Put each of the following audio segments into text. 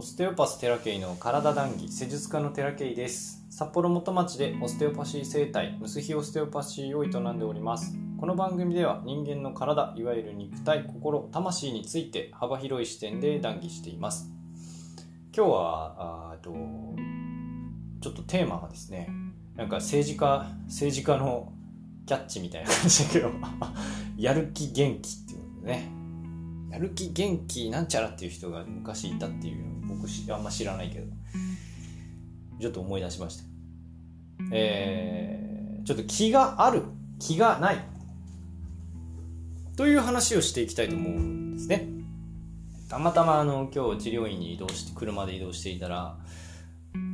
オステオパステラケイの体談義施術家のテラケイです。札幌元町でオステオパシー生態ムスヒオステオパシーを営んでおります。この番組では人間の体いわゆる肉体心魂について幅広い視点で談義しています。今日はあとちょっとテーマがですねなんか政治家政治家のキャッチみたいな感じだけど やる気元気っていうのでね。やる気元気なんちゃらっていう人が昔いたっていうの僕あんま知らないけどちょっと思い出しました。えー、ちょっと気がある気がないという話をしていきたいと思うんですね。たまたまあの今日治療院に移動して車で移動していたら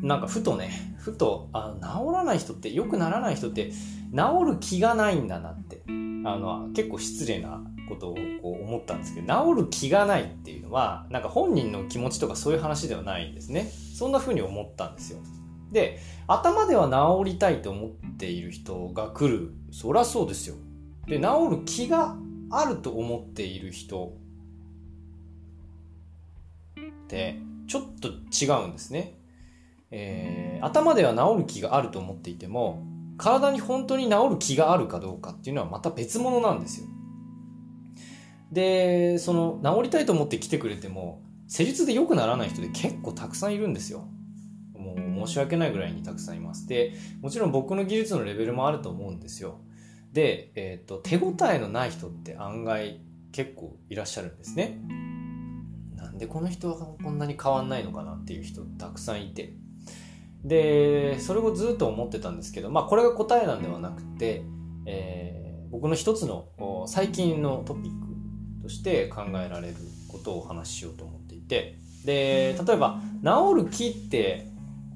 なんかふとねふとあ治らない人ってよくならない人って治る気がないんだなってあの結構失礼なことをこう思ったんですけど治る気がないっていうのはなんか本人の気持ちとかそういう話ではないんですね。そんな風に思ったんですよ。で頭では治りたいと思っている人が来る。そりゃそうですよ。で治る気があると思っている人ってちょっと違うんですね、えー、頭では治る気があると思っていても体に本当に治る気があるかどうかっていうのはまた別物なんですよ。でその治りたいと思って来てくれても施術で良くならない人で結構たくさんいるんですよ。もう申し訳ないぐらいにたくさんいます。でもちろん僕の技術のレベルもあると思うんですよ。で、えーと、手応えのない人って案外結構いらっしゃるんですね。なんでこの人はこんなに変わんないのかなっていう人たくさんいて。でそれをずっと思ってたんですけどまあこれが答えなんではなくて、えー、僕の一つの最近のトピックとして考えられることをお話ししようと思っていて。で例えば治る気って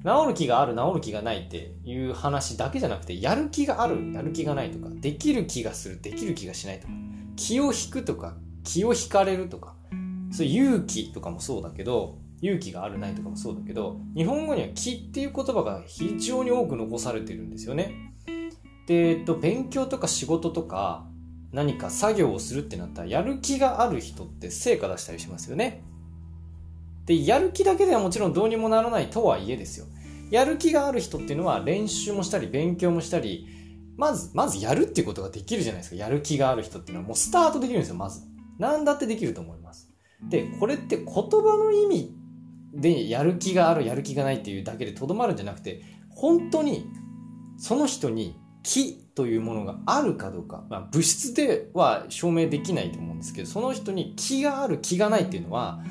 治る気がある治る気がないっていう話だけじゃなくてやる気があるやる気がないとかできる気がするできる気がしないとか気を引くとか気を引かれるとかそういう勇気とかもそうだけど勇気があるないとかもそうだけど日本語には気っていう言葉が非常に多く残されてるんですよね。で、えっと、勉強とか仕事とか何か作業をするってなったらやる気がある人って成果出したりしますよね。で、やる気だけではもちろんどうにもならないとはいえですよ。やる気がある人っていうのは練習もしたり勉強もしたり、まず、まずやるっていうことができるじゃないですか。やる気がある人っていうのはもうスタートできるんですよ、まず。何だってできると思います。で、これって言葉の意味でやる気がある、やる気がないっていうだけでとどまるんじゃなくて、本当にその人に気というものがあるかどうか、まあ、物質では証明できないと思うんですけどその人に気がある気がないっていうのは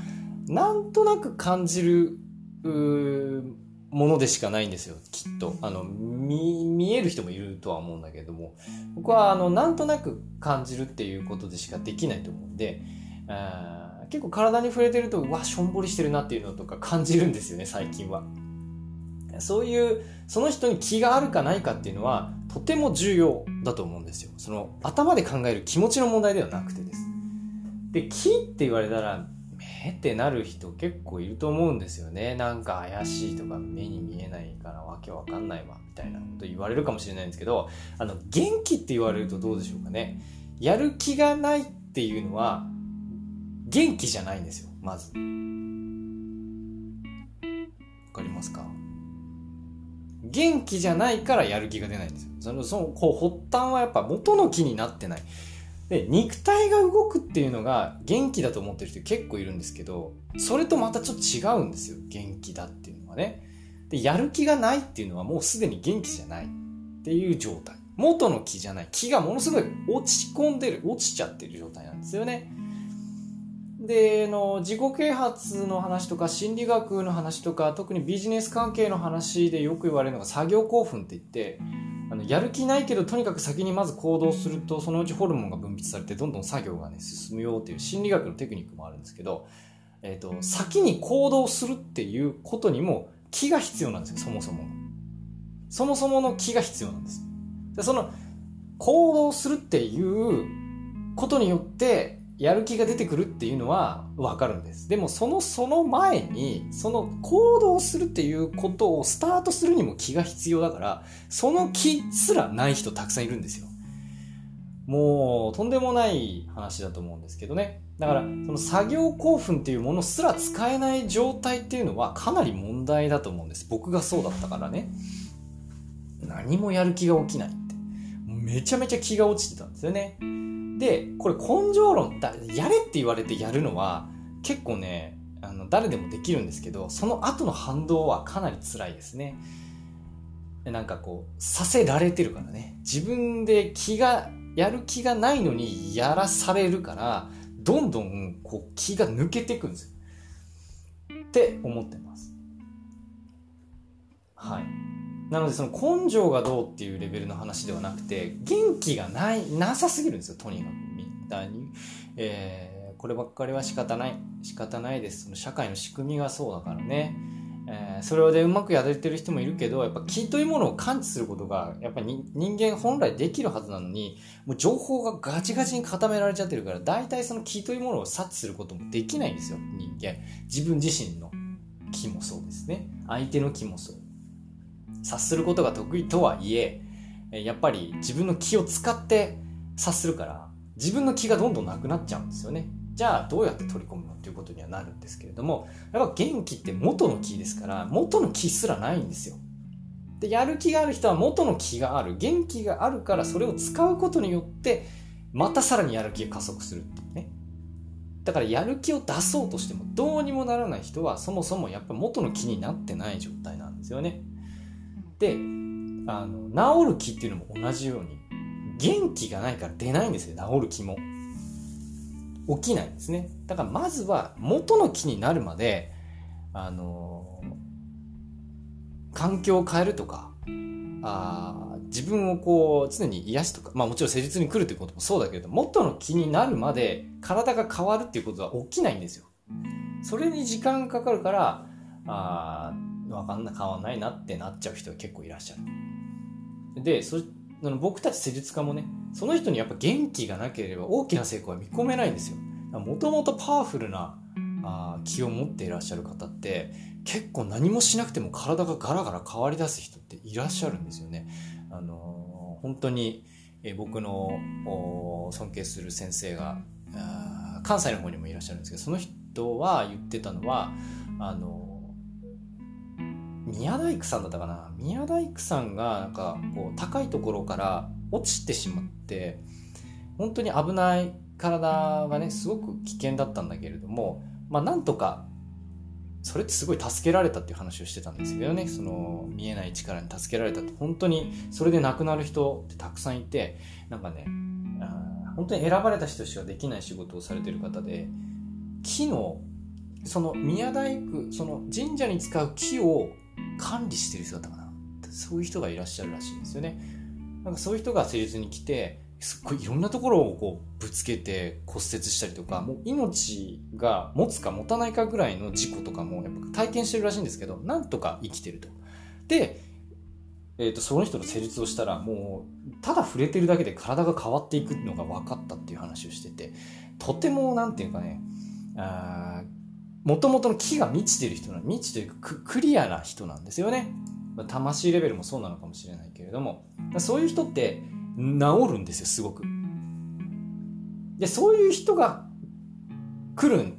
なんとなく感じるものでしかないんですよ。きっと。あの見える人もいるとは思うんだけども。僕はあのなんとなく感じるっていうことでしかできないと思うんで結構体に触れてるとうわしょんぼりしてるなっていうのとか感じるんですよね最近は。そういうその人に気があるかないかっていうのはとても重要だと思うんですよ。その頭で考える気持ちの問題ではなくてです。で気って言われたら目ってなる人結構いると思うんですよね。なんか怪しいとか目に見えないからわけわかんないわみたいなこと言われるかもしれないんですけどあの元気って言われるとどうでしょうかね。やる気がないっていうのは元気じゃないんですよまず。わかりますか？元気じゃないからやる気が出ないんですよ。その、その、こう、発端はやっぱ元の気になってない。で、肉体が動くっていうのが元気だと思ってる人結構いるんですけど、それとまたちょっと違うんですよ。元気だっていうのはね。で、やる気がないっていうのはもうすでに元気じゃないっていう状態。元の気じゃない。気がものすごい落ち込んでる、落ちちゃってる状態なんですよね。での自己啓発の話とか心理学の話とか特にビジネス関係の話でよく言われるのが作業興奮って言ってあのやる気ないけどとにかく先にまず行動するとそのうちホルモンが分泌されてどんどん作業がね進むよっていう心理学のテクニックもあるんですけど、えーと、先に行動するっていうことにも気が必要なんですよそもそもそもそもの気が必要なんです。でその行動するっていうことによってやる気が出てくるっていうのはわかるんです。でもそのその前に、その行動するっていうことをスタートするにも気が必要だから、その気すらない人たくさんいるんですよ。もうとんでもない話だと思うんですけどね。だから、その作業興奮っていうものすら使えない状態っていうのはかなり問題だと思うんです。僕がそうだったからね。何もやる気が起きないって。めちゃめちゃ気が落ちてたんですよね。で、これ根性論だ、やれって言われてやるのは結構ね、あの誰でもできるんですけど、その後の反動はかなり辛いですね。なんかこう、させられてるからね。自分で気がやる気がないのにやらされるから、どんどんこう気が抜けていくんですよ。って思ってます。はい。なのでその根性がどうっていうレベルの話ではなくて、元気がない、なさすぎるんですよ、とにかく。みんなに。えー、こればっかりは仕方ない。仕方ないです。その社会の仕組みがそうだからね。えー、それでうまくやれてる人もいるけど、やっぱ気というものを感知することが、やっぱり人間本来できるはずなのに、もう情報がガチガチに固められちゃってるから、大体その気というものを察知することもできないんですよ、人間。自分自身の気もそうですね。相手の気もそう。察することが得意とはいえ、やっぱり自分の気を使って察するから、自分の気がどんどんなくなっちゃうんですよね。じゃあどうやって取り込むのっていうことにはなるんですけれどもやっぱ元気って元の気ですから元の気すらないんですよ。でやる気がある人は元の気がある元気があるからそれを使うことによってまたさらにやる気が加速するっていうね。だからやる気を出そうとしてもどうにもならない人はそもそもやっぱ元の気になってない状態なんですよね。であの治る気っていうのも同じように元気がないから出ないんですよ治る気も起きないんですね。だからまずは元の木になるまで、あの、環境を変えるとか、あ自分をこう常に癒しとか、まあもちろん施術に来るということもそうだけれど、元の気になるまで体が変わるっていうことは起きないんですよ。それに時間かかるから、あわかんない、変わんないなってなっちゃう人が結構いらっしゃる。で、その僕たち施術家もね、その人にやっぱ元気がなければ大きな成功は見込めないんですよ。もともとパワフルなあ気を持っていらっしゃる方って結構何もしなくても体がガラガラ変わりだす人っていらっしゃるんですよね。あのー、本当に、え僕の尊敬する先生が関西の方にもいらっしゃるんですけどその人は言ってたのはあの宮大工さんだったかな？宮大工さんがなんかこう高いところから落ちてしまって本当に危ない体がねすごく危険だったんだけれどもまあなんとかそれってすごい助けられたっていう話をしてたんですけどねその見えない力に助けられたって本当にそれで亡くなる人ってたくさんいてなんかね本当に選ばれた人しかできない仕事をされてる方で木のその宮大工その神社に使う木を管理してる人だったかな。そういう人がいらっしゃるらしいんですよね。なんかそういう人が施術に来て、すっごいいろんなところをこうぶつけて骨折したりとか、もう命が持つか持たないかぐらいの事故とかもやっぱ体験してるらしいんですけど、なんとか生きてると。で、えっ、ー、と、その人の施術をしたら、もう、ただ触れてるだけで体が変わっていくのが分かったっていう話をしてて、とても、なんていうかね、あもともとの木が満ちてる人な満ちてるクリアな人なんですよね。魂レベルもそうなのかもしれないけれども。そういう人って治るんですよすごく。でそういう人が来る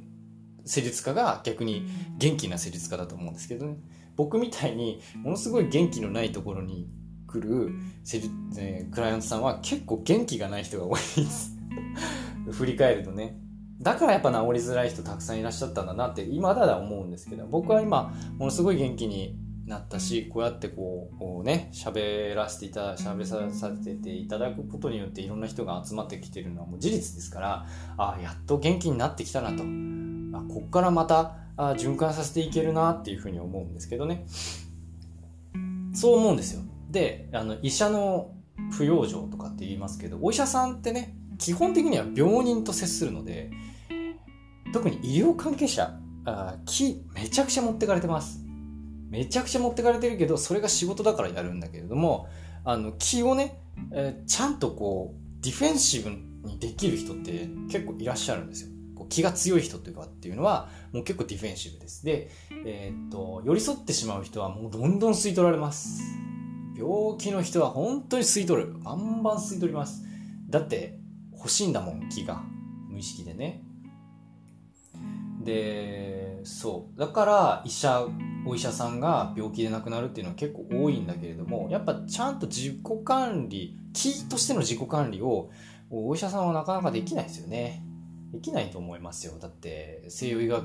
施術家が逆に元気な施術家だと思うんですけどね。僕みたいにものすごい元気のないところに来る施術、えー、クライアントさんは結構元気がない人が多いです。振り返るとね。だからやっぱ治りづらい人たくさんいらっしゃったんだなって今だだ思うんですけど僕は今ものすごい元気になったしこうやってこうね喋らせていた喋させていただくことによっていろんな人が集まってきてるのはもう事実ですからあやっと元気になってきたなと。あこっからまたあ循環させていけるなっていうふうに思うんですけどね。そう思うんですよ。であの医者の不養生とかって言いますけどお医者さんってね基本的には病人と接するので特に医療関係者あ気めちゃくちゃ持ってかれてますめちゃくちゃ持ってかれてるけどそれが仕事だからやるんだけれどもあの気をね、えー、ちゃんとこうディフェンシブにできる人って結構いらっしゃるんですよ。こう気が強い人というかっていうのはもう結構ディフェンシブです。で、えー、っと寄り添ってしまう人はもうどんどん吸い取られます。病気の人は本当に吸い取る。バンバン吸い取ります。だって欲しいんだもん気が無意識でねでそう。だから医者お医者さんが病気で亡くなるっていうのは結構多いんだけれどもやっぱちゃんと自己管理気としての自己管理をお医者さんはなかなかできないですよね。できないと思いますよ。だって西洋医学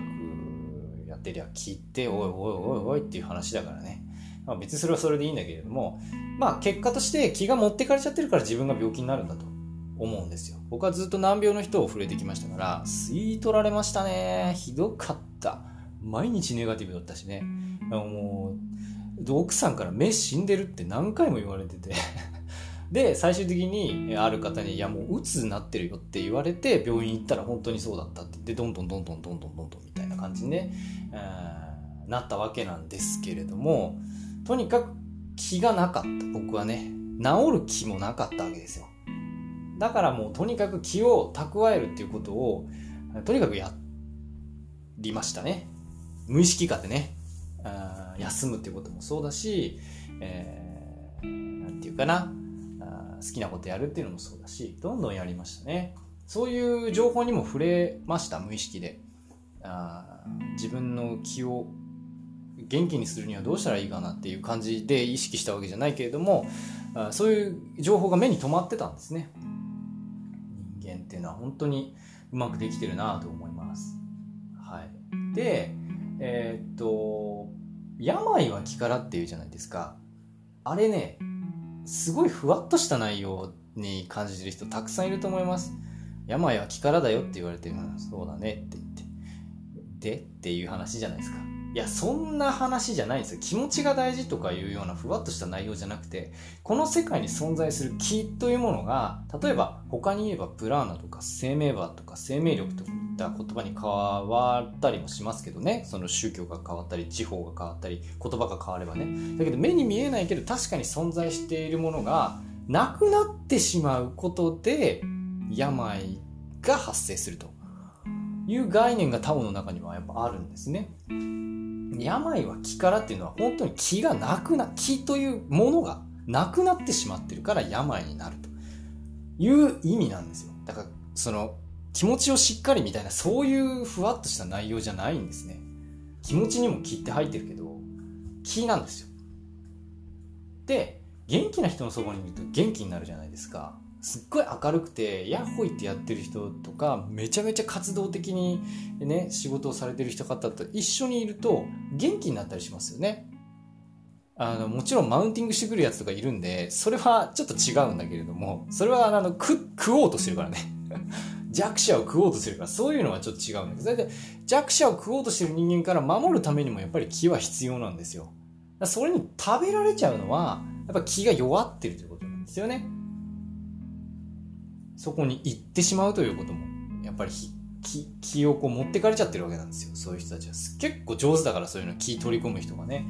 やってりゃ気っておいおいおいおいっていう話だからね、まあ、別にそれはそれでいいんだけれどもまあ結果として気が持ってかれちゃってるから自分が病気になるんだと。思うんですよ。僕はずっと難病の人を触れてきましたから、吸い取られましたね。ひどかった。毎日ネガティブだったしね。もう、奥さんから目死んでるって何回も言われてて で、最終的にある方に、いやもう鬱になってるよって言われて、病院行ったら本当にそうだったって言って、どんどんどんどんどんどんどんどんみたいな感じにね、なったわけなんですけれども、とにかく気がなかった。僕はね、治る気もなかったわけですよ。だからもうとにかく気を蓄えるっていうことをとにかくやりましたね。無意識化でね。あ休むっていうこともそうだし、えー、なんていうかな。あ好きなことやるっていうのもそうだしどんどんやりましたね。そういう情報にも触れました無意識で。あ自分の気を元気にするにはどうしたらいいかなっていう感じで意識したわけじゃないけれどもあそういう情報が目に留まってたんですね。っていうのは本当にうまくできてるなと思います。はい、で、えー、っと、病は気からっていうじゃないですか。あれね、すごいふわっとした内容に感じてる人たくさんいると思います。病は気からだよって言われてるそうだねって言って。でっていう話じゃないですか。いや、そんな話じゃないんですよ。気持ちが大事とかいうようなふわっとした内容じゃなくて、この世界に存在する気というものが、例えば他に言えばプラーナとか生命場とか生命力といった言葉に変わったりもしますけどね。その宗教が変わったり、地方が変わったり、言葉が変わればね。だけど目に見えないけど確かに存在しているものがなくなってしまうことで、病が発生するという概念がタオの中にはやっぱあるんですね。病は気からっていうのは本当に気がなくな、気というものがなくなってしまってるから病になるという意味なんですよ。だからその気持ちをしっかりみたいなそういうふわっとした内容じゃないんですね。気持ちにも気って入ってるけど、気なんですよ。で、元気な人のそばにいると元気になるじゃないですか。すっごい明るくてヤッホイってやってる人とかめちゃめちゃ活動的にね仕事をされてる人方と一緒にいると元気になったりしますよね。あのもちろんマウンティングしてくるやつとかいるんでそれはちょっと違うんだけれどもそれはあの食おうとしてるからね。弱者を食おうとしてるからそういうのはちょっと違うんだけど。それで弱者を食おうとしてる人間から守るためにもやっぱり気は必要なんですよ。それに食べられちゃうのはやっぱ気が弱ってるということなんですよね。そこに行ってしまうということも、やっぱり気気をこう持ってかれちゃってるわけなんですよ。そういう人たちは。結構上手だからそういうの気取り込む人がね。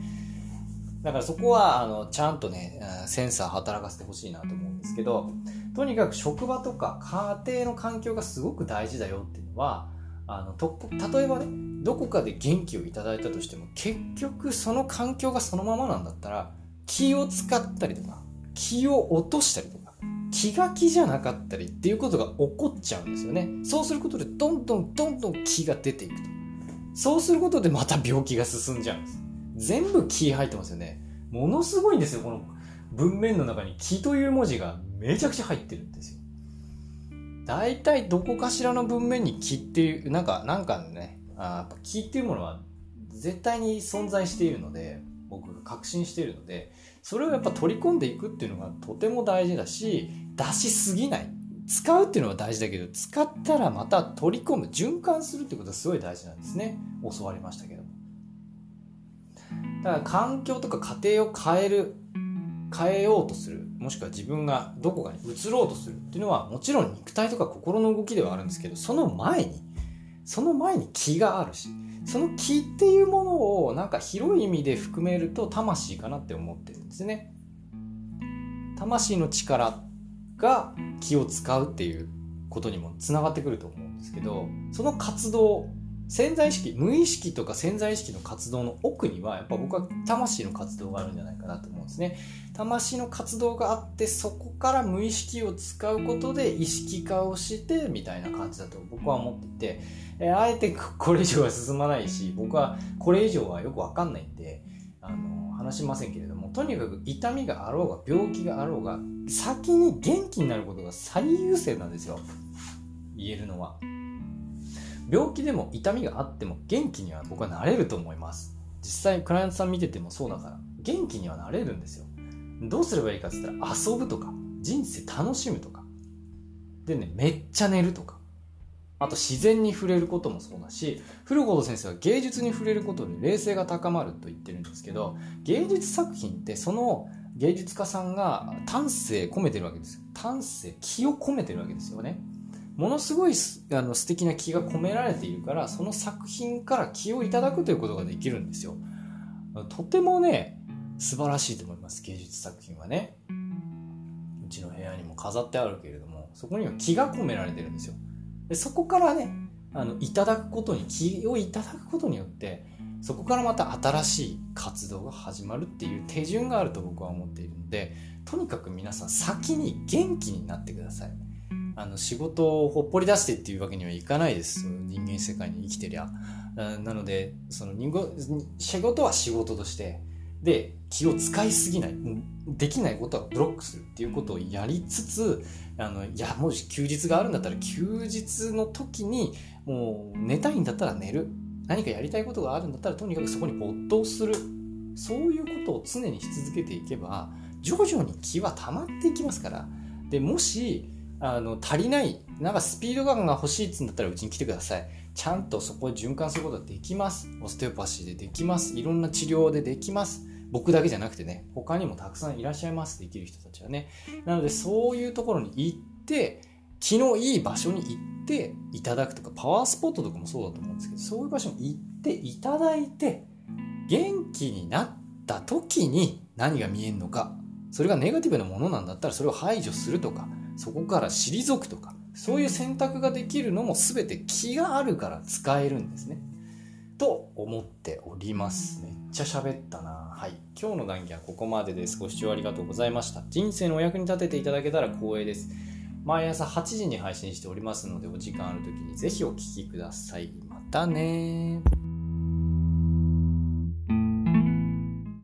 だからそこは、あの、ちゃんとね、センサー働かせてほしいなと思うんですけど、とにかく職場とか家庭の環境がすごく大事だよっていうのは、あの、と、例えばね、どこかで元気をいただいたとしても、結局その環境がそのままなんだったら、気を使ったりとか、気を落としたりとか、気が気じゃなかったりっていうことが起こっちゃうんですよね。そうすることでどんどんどんどん気が出ていくと。そうすることでまた病気が進んじゃうんです。全部気入ってますよね。ものすごいんですよ、この文面の中に気という文字がめちゃくちゃ入ってるんですよ。大体どこかしらの文面に気っていう、なんか、なんかね、あ気っていうものは絶対に存在しているので、僕が確信しているので、それをやっぱ取り込んでいくっていうのがとても大事だし、出しすぎない。使うっていうのは大事だけど、使ったらまた取り込む、循環するってことはすごい大事なんですね。教わりましたけど。だから環境とか家庭を変える、変えようとする、もしくは自分がどこかに移ろうとするっていうのは、もちろん肉体とか心の動きではあるんですけど、その前に、その前に気があるし、その気っていうものをなんか広い意味で含めると魂かなって思ってるんですね。魂の力が気を使うっていうことにもつながってくると思うんですけどその活動潜在意識無意識とか潜在意識の活動の奥にはやっぱ僕は魂の活動があるんじゃないかなと思うんですね。魂の活動があってそこから無意識を使うことで意識化をしてみたいな感じだと僕は思っていて、えあえてこれ以上は進まないし僕はこれ以上はよくわかんないんであの話しませんけれどもとにかく痛みがあろうが病気があろうが先に元気になることが最優先なんですよ。言えるのは。病気でも痛みがあっても元気には僕はなれると思います。実際クライアントさん見ててもそうだから。元気にはなれるんですよ。どうすればいいかって言ったら遊ぶとか人生楽しむとか。でねめっちゃ寝るとか。あと自然に触れることもそうだし古本先生は芸術に触れることで冷静が高まると言ってるんですけど芸術作品ってその芸術家さんが丹精込めてるわけですよ。丹精気を込めてるわけですよね。ものすごいあの素敵な気が込められているからその作品から気をいただくということができるんですよ。とてもね素晴らしいと思います芸術作品はね。うちの部屋にも飾ってあるけれどもそこには気が込められてるんですよ。でそこからねあのいただくことに気をいただくことによってそこからまた新しい活動が始まるっていう手順があると僕は思っているのでとにかく皆さん先に元気になってください。あの仕事をほっぽり出してっていうわけにはいかないです。人間世界に生きてりゃ。なのでその人仕事は仕事としてで気を使いすぎないできないことはブロックするっていうことをやりつつあのいやもし休日があるんだったら休日の時にもう寝たいんだったら寝る。何かやりたいことがあるんだったらとにかくそこに没頭する。そういうことを常にし続けていけば徐々に気は溜まっていきますから。でもしあの足りないなんかスピード感が欲しいっつうんだったらうちに来てください。ちゃんとそこで循環することができます。オステオパシーでできます。いろんな治療でできます。僕だけじゃなくてね他にもたくさんいらっしゃいます。できる人たちはね。なのでそういうところに行って気のいい場所に行っていただくとかパワースポットとかもそうだと思うんですけどそういう場所に行っていただいて元気になった時に何が見えるのかそれがネガティブなものなんだったらそれを排除するとかそこから退くとかそういう選択ができるのも全て気があるから使えるんですね。と思っております。めっちゃ喋ったな。はい。今日の談義はここまでです。ご視聴ありがとうございました。人生のお役に立てていただけたら光栄です。毎朝8時に配信しておりますのでお時間ある時にぜひお聴きください。またね